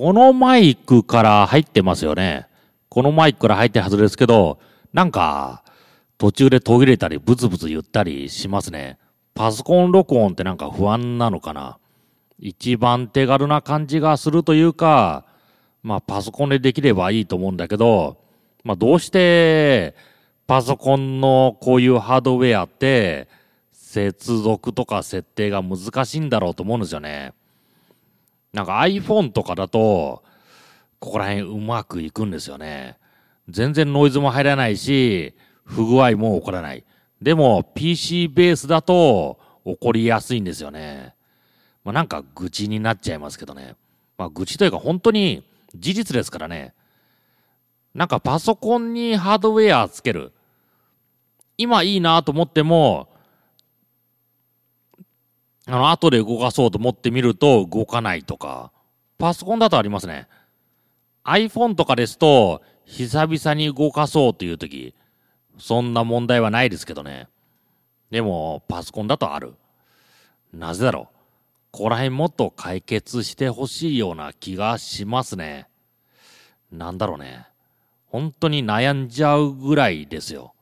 このマイクから入ってますよね。このマイクから入ってるはずですけど、なんか、途中で途切れたり、ブツブツ言ったりしますね。パソコン録音ってなんか不安なのかな。一番手軽な感じがするというか、まあパソコンでできればいいと思うんだけど、まあどうしてパソコンのこういうハードウェアって接続とか設定が難しいんだろうと思うんですよね。なんか iPhone とかだと、ここら辺うまくいくんですよね。全然ノイズも入らないし、不具合も起こらない。でも PC ベースだと起こりやすいんですよね。まあなんか愚痴になっちゃいますけどね。まあ愚痴というか本当に事実ですからね。なんかパソコンにハードウェアつける。今いいなと思っても、あの、後で動かそうと思ってみると動かないとか、パソコンだとありますね。iPhone とかですと、久々に動かそうというとき、そんな問題はないですけどね。でも、パソコンだとある。なぜだろう。ここら辺もっと解決してほしいような気がしますね。なんだろうね。本当に悩んじゃうぐらいですよ。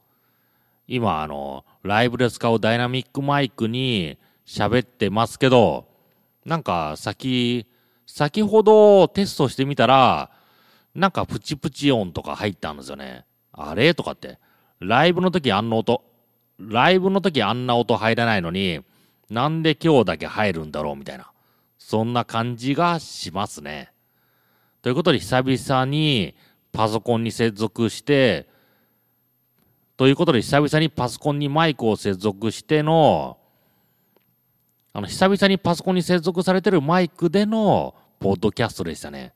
今、あの、ライブで使うダイナミックマイクに喋ってますけど、なんか先、先ほどテストしてみたら、なんかプチプチ音とか入ったんですよね。あれ？とかって。ライブの時あんな音、ライブの時あんな音入らないのに、なんで今日だけ入るんだろうみたいな。そんな感じがしますね。ということで久々にパソコンに接続して、ということで久々にパソコンにマイクを接続しての、あの、久々にパソコンに接続されてるマイクでのポッドキャストでしたね。